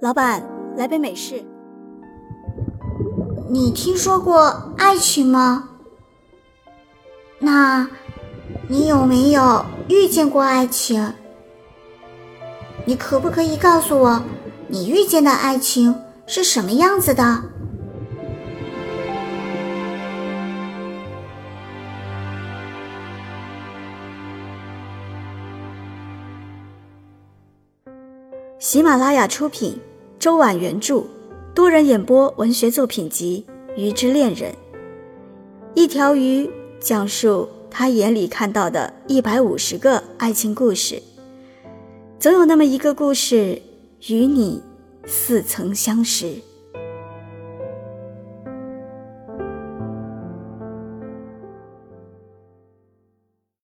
老板，来杯美式。你听说过爱情吗？那，你有没有遇见过爱情？你可不可以告诉我，你遇见的爱情是什么样子的？喜马拉雅出品，周婉原著，多人演播文学作品集《鱼之恋人》。一条鱼讲述他眼里看到的一百五十个爱情故事，总有那么一个故事与你似曾相识。